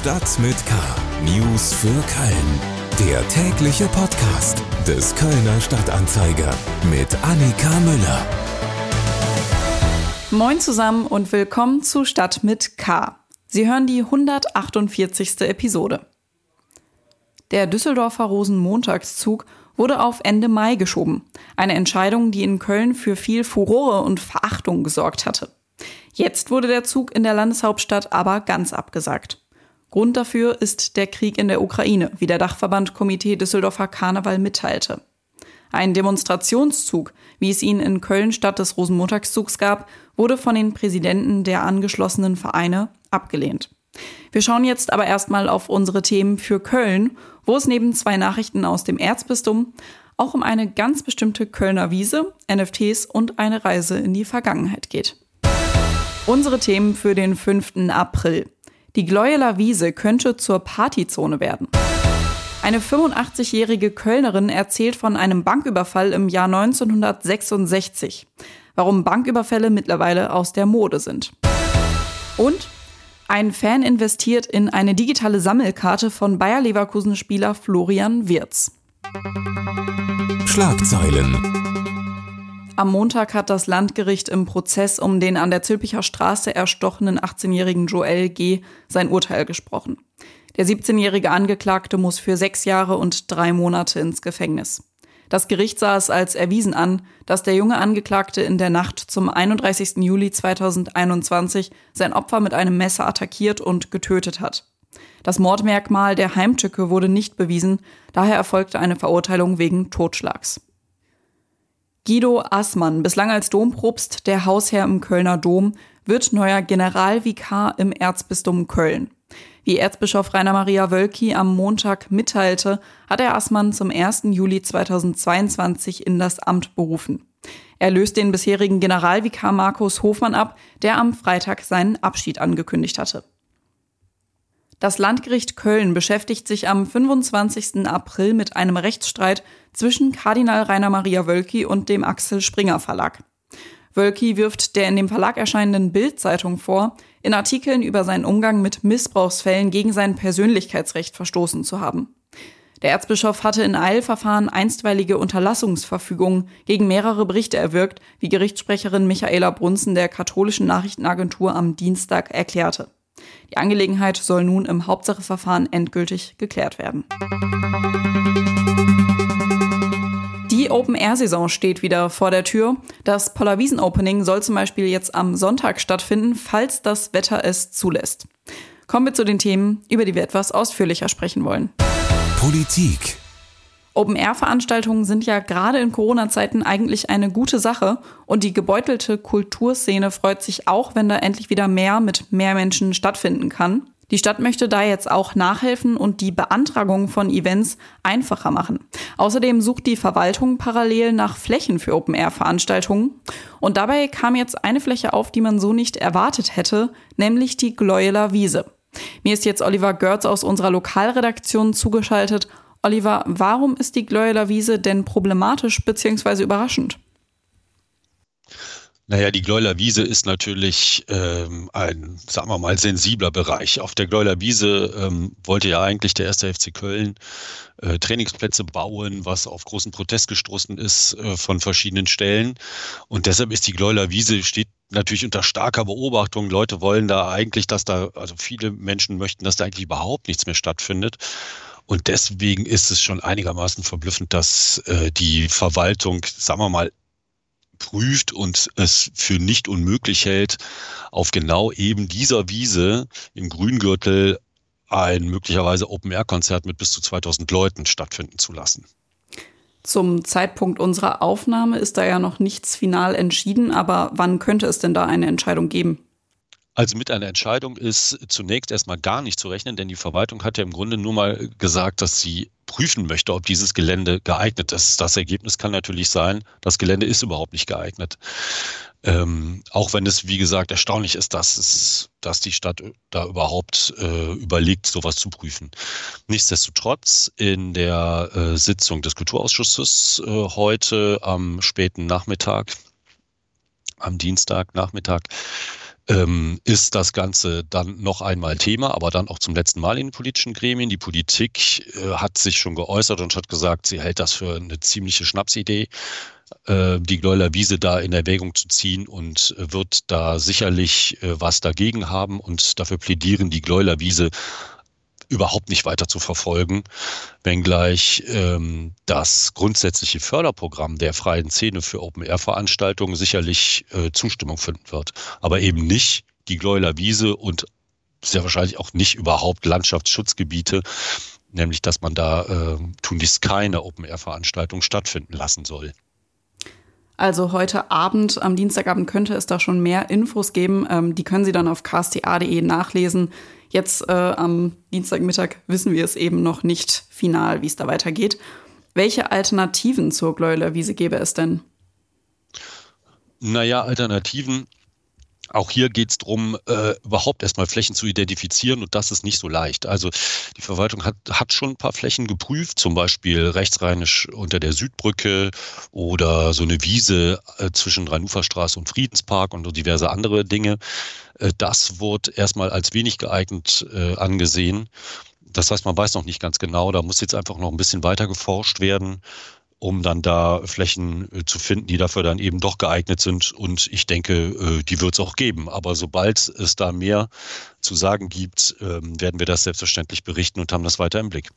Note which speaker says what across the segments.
Speaker 1: Stadt mit K. News für Köln. Der tägliche Podcast des Kölner Stadtanzeiger mit Annika Müller.
Speaker 2: Moin zusammen und willkommen zu Stadt mit K. Sie hören die 148. Episode. Der Düsseldorfer Rosenmontagszug wurde auf Ende Mai geschoben. Eine Entscheidung, die in Köln für viel Furore und Verachtung gesorgt hatte. Jetzt wurde der Zug in der Landeshauptstadt aber ganz abgesagt. Grund dafür ist der Krieg in der Ukraine, wie der Dachverband Komitee Düsseldorfer Karneval mitteilte. Ein Demonstrationszug, wie es ihn in Köln statt des Rosenmontagszugs gab, wurde von den Präsidenten der angeschlossenen Vereine abgelehnt. Wir schauen jetzt aber erstmal auf unsere Themen für Köln, wo es neben zwei Nachrichten aus dem Erzbistum auch um eine ganz bestimmte Kölner Wiese, NFTs und eine Reise in die Vergangenheit geht. Unsere Themen für den 5. April. Die Gleueler Wiese könnte zur Partyzone werden. Eine 85-jährige Kölnerin erzählt von einem Banküberfall im Jahr 1966. Warum Banküberfälle mittlerweile aus der Mode sind. Und ein Fan investiert in eine digitale Sammelkarte von Bayer Leverkusen-Spieler Florian Wirz.
Speaker 1: Schlagzeilen.
Speaker 2: Am Montag hat das Landgericht im Prozess um den an der Zülpicher Straße erstochenen 18-jährigen Joel G. sein Urteil gesprochen. Der 17-jährige Angeklagte muss für sechs Jahre und drei Monate ins Gefängnis. Das Gericht sah es als erwiesen an, dass der junge Angeklagte in der Nacht zum 31. Juli 2021 sein Opfer mit einem Messer attackiert und getötet hat. Das Mordmerkmal der Heimtücke wurde nicht bewiesen, daher erfolgte eine Verurteilung wegen Totschlags. Guido Assmann, bislang als Dompropst der Hausherr im Kölner Dom, wird neuer Generalvikar im Erzbistum Köln. Wie Erzbischof Rainer Maria Wölki am Montag mitteilte, hat er Assmann zum 1. Juli 2022 in das Amt berufen. Er löst den bisherigen Generalvikar Markus Hofmann ab, der am Freitag seinen Abschied angekündigt hatte. Das Landgericht Köln beschäftigt sich am 25. April mit einem Rechtsstreit zwischen Kardinal Rainer Maria Wölki und dem Axel Springer Verlag. Wölki wirft der in dem Verlag erscheinenden Bild-Zeitung vor, in Artikeln über seinen Umgang mit Missbrauchsfällen gegen sein Persönlichkeitsrecht verstoßen zu haben. Der Erzbischof hatte in Eilverfahren einstweilige Unterlassungsverfügungen gegen mehrere Berichte erwirkt, wie Gerichtssprecherin Michaela Brunzen der katholischen Nachrichtenagentur am Dienstag erklärte. Die Angelegenheit soll nun im Hauptsacheverfahren endgültig geklärt werden. Die Open-Air-Saison steht wieder vor der Tür. Das Pollerwiesen-Opening soll zum Beispiel jetzt am Sonntag stattfinden, falls das Wetter es zulässt. Kommen wir zu den Themen, über die wir etwas ausführlicher sprechen wollen.
Speaker 1: Politik.
Speaker 2: Open-Air-Veranstaltungen sind ja gerade in Corona-Zeiten eigentlich eine gute Sache und die gebeutelte Kulturszene freut sich auch, wenn da endlich wieder mehr mit mehr Menschen stattfinden kann. Die Stadt möchte da jetzt auch nachhelfen und die Beantragung von Events einfacher machen. Außerdem sucht die Verwaltung parallel nach Flächen für Open-Air-Veranstaltungen. Und dabei kam jetzt eine Fläche auf, die man so nicht erwartet hätte, nämlich die Gleueler Wiese. Mir ist jetzt Oliver Görz aus unserer Lokalredaktion zugeschaltet Oliver, warum ist die Gleueler Wiese denn problematisch bzw. überraschend?
Speaker 3: Naja, die Gleuler Wiese ist natürlich ähm, ein, sagen wir mal, sensibler Bereich. Auf der Gleuler Wiese ähm, wollte ja eigentlich der erste FC Köln äh, Trainingsplätze bauen, was auf großen Protest gestoßen ist äh, von verschiedenen Stellen. Und deshalb ist die Gleuler Wiese steht natürlich unter starker Beobachtung. Leute wollen da eigentlich, dass da, also viele Menschen möchten, dass da eigentlich überhaupt nichts mehr stattfindet. Und deswegen ist es schon einigermaßen verblüffend, dass äh, die Verwaltung, sagen wir mal, prüft und es für nicht unmöglich hält, auf genau eben dieser Wiese im Grüngürtel ein möglicherweise Open-Air-Konzert mit bis zu 2000 Leuten stattfinden zu lassen.
Speaker 2: Zum Zeitpunkt unserer Aufnahme ist da ja noch nichts final entschieden, aber wann könnte es denn da eine Entscheidung geben?
Speaker 3: Also mit einer Entscheidung ist zunächst erstmal gar nicht zu rechnen, denn die Verwaltung hat ja im Grunde nur mal gesagt, dass sie prüfen möchte, ob dieses Gelände geeignet ist. Das Ergebnis kann natürlich sein, das Gelände ist überhaupt nicht geeignet. Ähm, auch wenn es, wie gesagt, erstaunlich ist, dass, es, dass die Stadt da überhaupt äh, überlegt, sowas zu prüfen. Nichtsdestotrotz, in der äh, Sitzung des Kulturausschusses äh, heute am späten Nachmittag, am Dienstagnachmittag, ähm, ist das Ganze dann noch einmal Thema, aber dann auch zum letzten Mal in den politischen Gremien. Die Politik äh, hat sich schon geäußert und hat gesagt, sie hält das für eine ziemliche Schnapsidee, äh, die Gleuler Wiese da in Erwägung zu ziehen und wird da sicherlich äh, was dagegen haben und dafür plädieren, die Gleuler Wiese überhaupt nicht weiter zu verfolgen, wenngleich ähm, das grundsätzliche Förderprogramm der freien Szene für Open-Air-Veranstaltungen sicherlich äh, Zustimmung finden wird, aber eben nicht die Gleuler Wiese und sehr wahrscheinlich auch nicht überhaupt Landschaftsschutzgebiete, nämlich dass man da äh, tunlichst keine Open-Air-Veranstaltung stattfinden lassen soll.
Speaker 2: Also heute Abend, am Dienstagabend könnte es da schon mehr Infos geben. Ähm, die können Sie dann auf ksta.de nachlesen. Jetzt äh, am Dienstagmittag wissen wir es eben noch nicht final, wie es da weitergeht. Welche Alternativen zur Gläulerwiese gäbe es denn?
Speaker 3: Naja, Alternativen auch hier geht es darum, äh, überhaupt erstmal Flächen zu identifizieren und das ist nicht so leicht. Also die Verwaltung hat, hat schon ein paar Flächen geprüft, zum Beispiel rechtsrheinisch unter der Südbrücke oder so eine Wiese äh, zwischen Rheinuferstraße und Friedenspark und diverse andere Dinge. Äh, das wurde erstmal als wenig geeignet äh, angesehen. Das heißt, man weiß noch nicht ganz genau, da muss jetzt einfach noch ein bisschen weiter geforscht werden um dann da Flächen äh, zu finden, die dafür dann eben doch geeignet sind. Und ich denke, äh, die wird es auch geben. Aber sobald es da mehr zu sagen gibt, ähm, werden wir das selbstverständlich berichten und haben das weiter im Blick.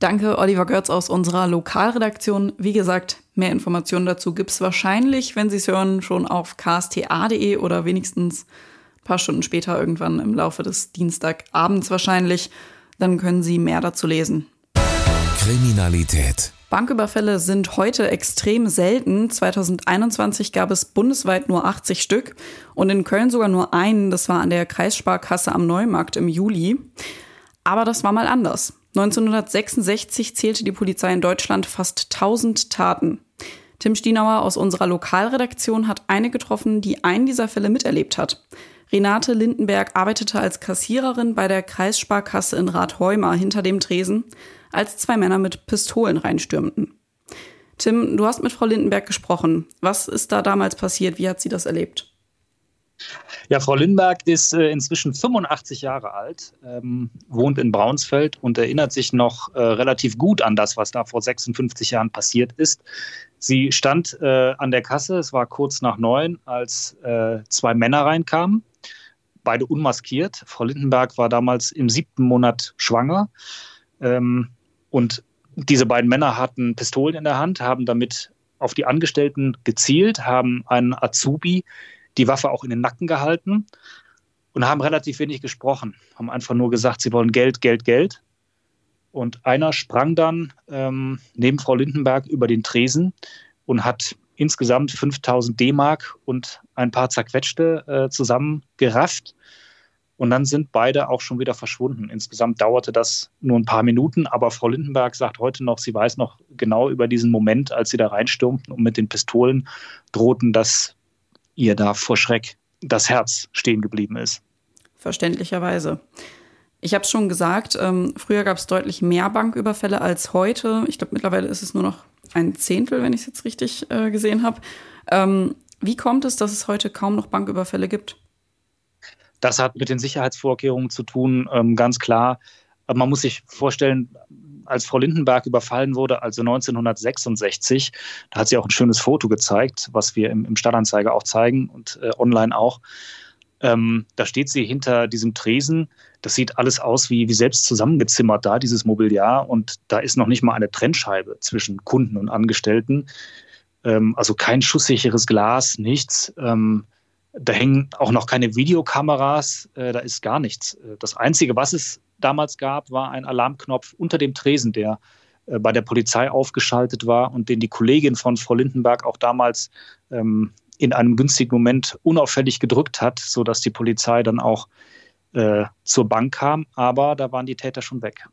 Speaker 2: Danke, Oliver Götz aus unserer Lokalredaktion. Wie gesagt, mehr Informationen dazu gibt es wahrscheinlich, wenn Sie es hören, schon auf ksta.de oder wenigstens ein paar Stunden später irgendwann im Laufe des Dienstagabends wahrscheinlich. Dann können Sie mehr dazu lesen.
Speaker 1: Kriminalität.
Speaker 2: Banküberfälle sind heute extrem selten. 2021 gab es bundesweit nur 80 Stück und in Köln sogar nur einen. Das war an der Kreissparkasse am Neumarkt im Juli. Aber das war mal anders. 1966 zählte die Polizei in Deutschland fast 1000 Taten. Tim Stienauer aus unserer Lokalredaktion hat eine getroffen, die einen dieser Fälle miterlebt hat. Renate Lindenberg arbeitete als Kassiererin bei der Kreissparkasse in Rathheuma hinter dem Tresen als zwei Männer mit Pistolen reinstürmten. Tim, du hast mit Frau Lindenberg gesprochen. Was ist da damals passiert? Wie hat sie das erlebt?
Speaker 4: Ja, Frau Lindenberg ist äh, inzwischen 85 Jahre alt, ähm, wohnt in Braunsfeld und erinnert sich noch äh, relativ gut an das, was da vor 56 Jahren passiert ist. Sie stand äh, an der Kasse, es war kurz nach neun, als äh, zwei Männer reinkamen, beide unmaskiert. Frau Lindenberg war damals im siebten Monat schwanger. Ähm, und diese beiden Männer hatten Pistolen in der Hand, haben damit auf die Angestellten gezielt, haben einen Azubi die Waffe auch in den Nacken gehalten und haben relativ wenig gesprochen, haben einfach nur gesagt, sie wollen Geld, Geld, Geld. Und einer sprang dann ähm, neben Frau Lindenberg über den Tresen und hat insgesamt 5000 D-Mark und ein paar zerquetschte äh, zusammengerafft und dann sind beide auch schon wieder verschwunden. Insgesamt dauerte das nur ein paar Minuten, aber Frau Lindenberg sagt heute noch, sie weiß noch genau über diesen Moment, als sie da reinstürmten und mit den Pistolen drohten, dass ihr da vor Schreck das Herz stehen geblieben ist.
Speaker 2: Verständlicherweise. Ich habe es schon gesagt, ähm, früher gab es deutlich mehr Banküberfälle als heute. Ich glaube, mittlerweile ist es nur noch ein Zehntel, wenn ich es jetzt richtig äh, gesehen habe. Ähm, wie kommt es, dass es heute kaum noch Banküberfälle gibt?
Speaker 4: Das hat mit den Sicherheitsvorkehrungen zu tun, ähm, ganz klar. Man muss sich vorstellen, als Frau Lindenberg überfallen wurde, also 1966, da hat sie auch ein schönes Foto gezeigt, was wir im, im Stadtanzeiger auch zeigen und äh, online auch. Ähm, da steht sie hinter diesem Tresen. Das sieht alles aus wie, wie selbst zusammengezimmert da, dieses Mobiliar. Und da ist noch nicht mal eine Trennscheibe zwischen Kunden und Angestellten. Ähm, also kein schusssicheres Glas, nichts. Ähm, da hängen auch noch keine Videokameras, äh, da ist gar nichts. Äh, das Einzige, was es damals gab, war ein Alarmknopf unter dem Tresen, der äh, bei der Polizei aufgeschaltet war und den die Kollegin von Frau Lindenberg auch damals ähm, in einem günstigen Moment unauffällig gedrückt hat, sodass die Polizei dann auch äh, zur Bank kam. Aber da waren die Täter schon weg.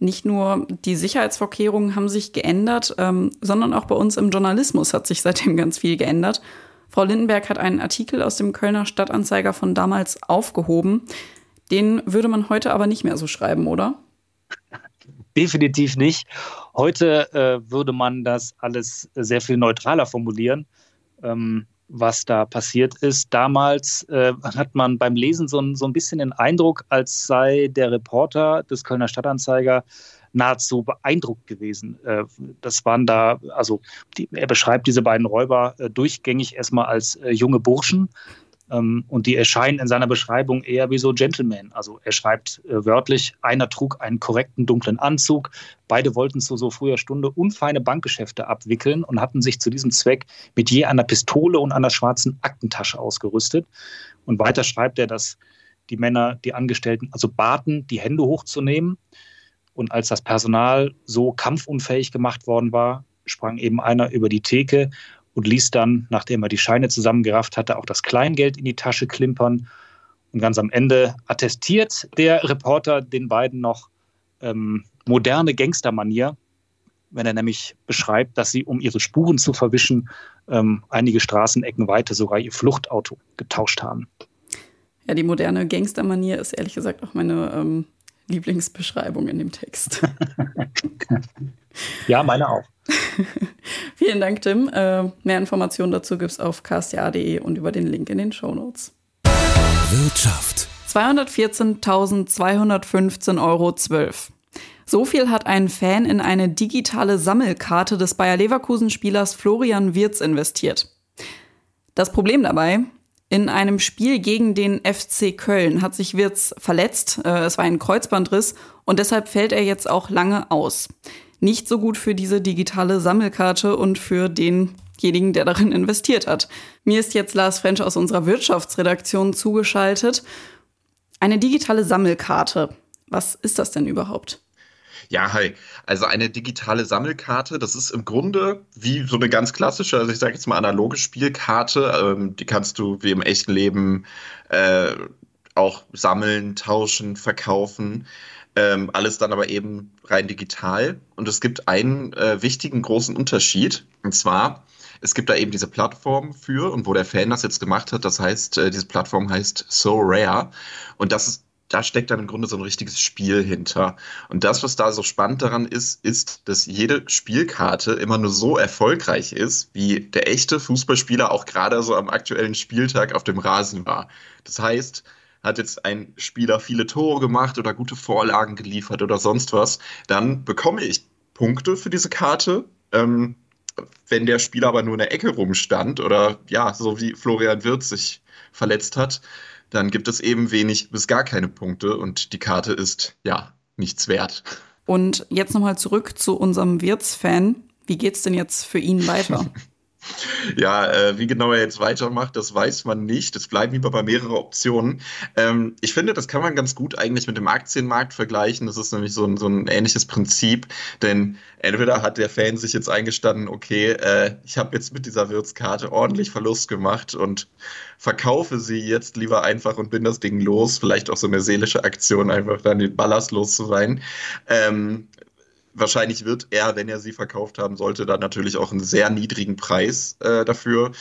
Speaker 2: Nicht nur die Sicherheitsvorkehrungen haben sich geändert, ähm, sondern auch bei uns im Journalismus hat sich seitdem ganz viel geändert. Frau Lindenberg hat einen Artikel aus dem Kölner Stadtanzeiger von damals aufgehoben. Den würde man heute aber nicht mehr so schreiben, oder?
Speaker 4: Definitiv nicht. Heute äh, würde man das alles sehr viel neutraler formulieren. Ähm, was da passiert ist. Damals äh, hat man beim Lesen so, so ein bisschen den Eindruck, als sei der Reporter des Kölner Stadtanzeiger nahezu beeindruckt gewesen. Äh, das waren da, also die, er beschreibt diese beiden Räuber äh, durchgängig erstmal als äh, junge Burschen. Ähm, und die erscheinen in seiner Beschreibung eher wie so Gentlemen. Also er schreibt wörtlich, einer trug einen korrekten dunklen Anzug. Beide wollten zu so früher Stunde unfeine Bankgeschäfte abwickeln und hatten sich zu diesem Zweck mit je einer Pistole und einer schwarzen Aktentasche ausgerüstet. Und weiter schreibt er, dass die Männer, die Angestellten, also baten, die Hände hochzunehmen und als das Personal so kampfunfähig gemacht worden war, sprang eben einer über die Theke und ließ dann, nachdem er die Scheine zusammengerafft hatte, auch das Kleingeld in die Tasche klimpern. Und ganz am Ende attestiert der Reporter den beiden noch ähm, moderne Gangstermanier, wenn er nämlich beschreibt, dass sie, um ihre Spuren zu verwischen, ähm, einige Straßenecken weiter sogar ihr Fluchtauto getauscht haben.
Speaker 2: Ja, die moderne Gangstermanier ist ehrlich gesagt auch meine ähm, Lieblingsbeschreibung in dem Text.
Speaker 4: ja, meine auch.
Speaker 2: Vielen Dank, Tim. Äh, mehr Informationen dazu gibt es auf ksta.de und über den Link in den Show Notes.
Speaker 1: Wirtschaft.
Speaker 2: 214.215,12 Euro. So viel hat ein Fan in eine digitale Sammelkarte des Bayer Leverkusen-Spielers Florian Wirz investiert. Das Problem dabei, in einem Spiel gegen den FC Köln hat sich Wirz verletzt. Äh, es war ein Kreuzbandriss und deshalb fällt er jetzt auch lange aus. Nicht so gut für diese digitale Sammelkarte und für denjenigen, der darin investiert hat. Mir ist jetzt Lars French aus unserer Wirtschaftsredaktion zugeschaltet. Eine digitale Sammelkarte. Was ist das denn überhaupt?
Speaker 5: Ja, hi. Also eine digitale Sammelkarte, das ist im Grunde wie so eine ganz klassische, also ich sage jetzt mal analoge Spielkarte. Ähm, die kannst du wie im echten Leben äh, auch sammeln, tauschen, verkaufen. Ähm, alles dann aber eben rein digital. Und es gibt einen äh, wichtigen großen Unterschied. Und zwar, es gibt da eben diese Plattform für und wo der Fan das jetzt gemacht hat, das heißt, äh, diese Plattform heißt So Rare. Und das ist da steckt dann im Grunde so ein richtiges Spiel hinter. Und das, was da so spannend daran ist, ist, dass jede Spielkarte immer nur so erfolgreich ist, wie der echte Fußballspieler auch gerade so am aktuellen Spieltag auf dem Rasen war. Das heißt, hat jetzt ein Spieler viele Tore gemacht oder gute Vorlagen geliefert oder sonst was, dann bekomme ich Punkte für diese Karte. Ähm, wenn der Spieler aber nur in der Ecke rumstand oder ja, so wie Florian Wirtz sich verletzt hat, dann gibt es eben wenig bis gar keine Punkte und die Karte ist ja nichts wert.
Speaker 2: Und jetzt nochmal zurück zu unserem Wirts-Fan. Wie geht's denn jetzt für ihn weiter?
Speaker 5: Ja, äh, wie genau er jetzt weitermacht, das weiß man nicht. Es bleiben lieber bei mehreren Optionen. Ähm, ich finde, das kann man ganz gut eigentlich mit dem Aktienmarkt vergleichen. Das ist nämlich so ein, so ein ähnliches Prinzip. Denn entweder hat der Fan sich jetzt eingestanden, okay, äh, ich habe jetzt mit dieser Wirtskarte ordentlich Verlust gemacht und verkaufe sie jetzt lieber einfach und bin das Ding los. Vielleicht auch so eine seelische Aktion, einfach dann den Ballast los zu sein. Ähm, wahrscheinlich wird er, wenn er sie verkauft haben sollte, dann natürlich auch einen sehr niedrigen Preis äh, dafür.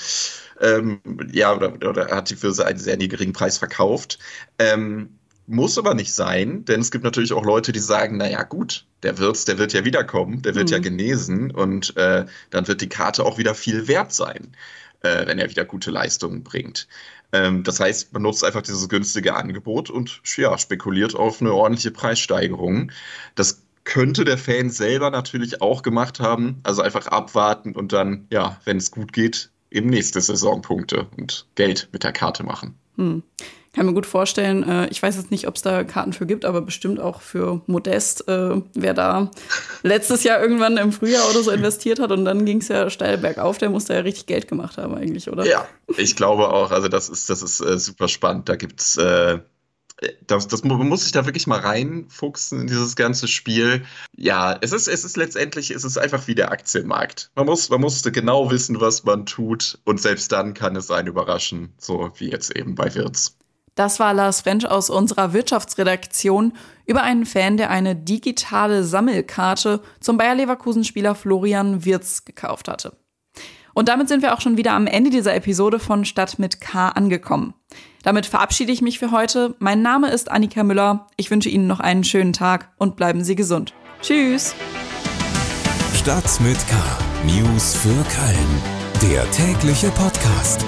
Speaker 5: Ähm, ja, oder, oder hat sie für einen sehr niedrigen Preis verkauft. Ähm, muss aber nicht sein, denn es gibt natürlich auch Leute, die sagen, naja gut, der Wirt, der wird ja wiederkommen, der wird mhm. ja genesen und äh, dann wird die Karte auch wieder viel wert sein, äh, wenn er wieder gute Leistungen bringt. Ähm, das heißt, man nutzt einfach dieses günstige Angebot und ja, spekuliert auf eine ordentliche Preissteigerung. Das könnte der Fan selber natürlich auch gemacht haben. Also einfach abwarten und dann, ja, wenn es gut geht, eben nächste Saison Punkte und Geld mit der Karte machen.
Speaker 2: Hm. Kann mir gut vorstellen. Äh, ich weiß jetzt nicht, ob es da Karten für gibt, aber bestimmt auch für Modest, äh, wer da letztes Jahr irgendwann im Frühjahr oder so investiert hat und dann ging es ja steil bergauf, der muss da ja richtig Geld gemacht haben eigentlich, oder?
Speaker 5: Ja, ich glaube auch. Also das ist, das ist äh, super spannend. Da gibt es äh, das, das man muss sich da wirklich mal reinfuchsen in dieses ganze Spiel. Ja, es ist, es ist letztendlich, es ist einfach wie der Aktienmarkt. Man muss, man musste genau wissen, was man tut und selbst dann kann es einen überraschen, so wie jetzt eben bei Wirtz.
Speaker 2: Das war Lars French aus unserer Wirtschaftsredaktion über einen Fan, der eine digitale Sammelkarte zum Bayer Leverkusen-Spieler Florian Wirtz gekauft hatte. Und damit sind wir auch schon wieder am Ende dieser Episode von Stadt mit K angekommen. Damit verabschiede ich mich für heute. Mein Name ist Annika Müller. Ich wünsche Ihnen noch einen schönen Tag und bleiben Sie gesund. Tschüss.
Speaker 1: Stadt mit K. News für Köln. Der tägliche Podcast.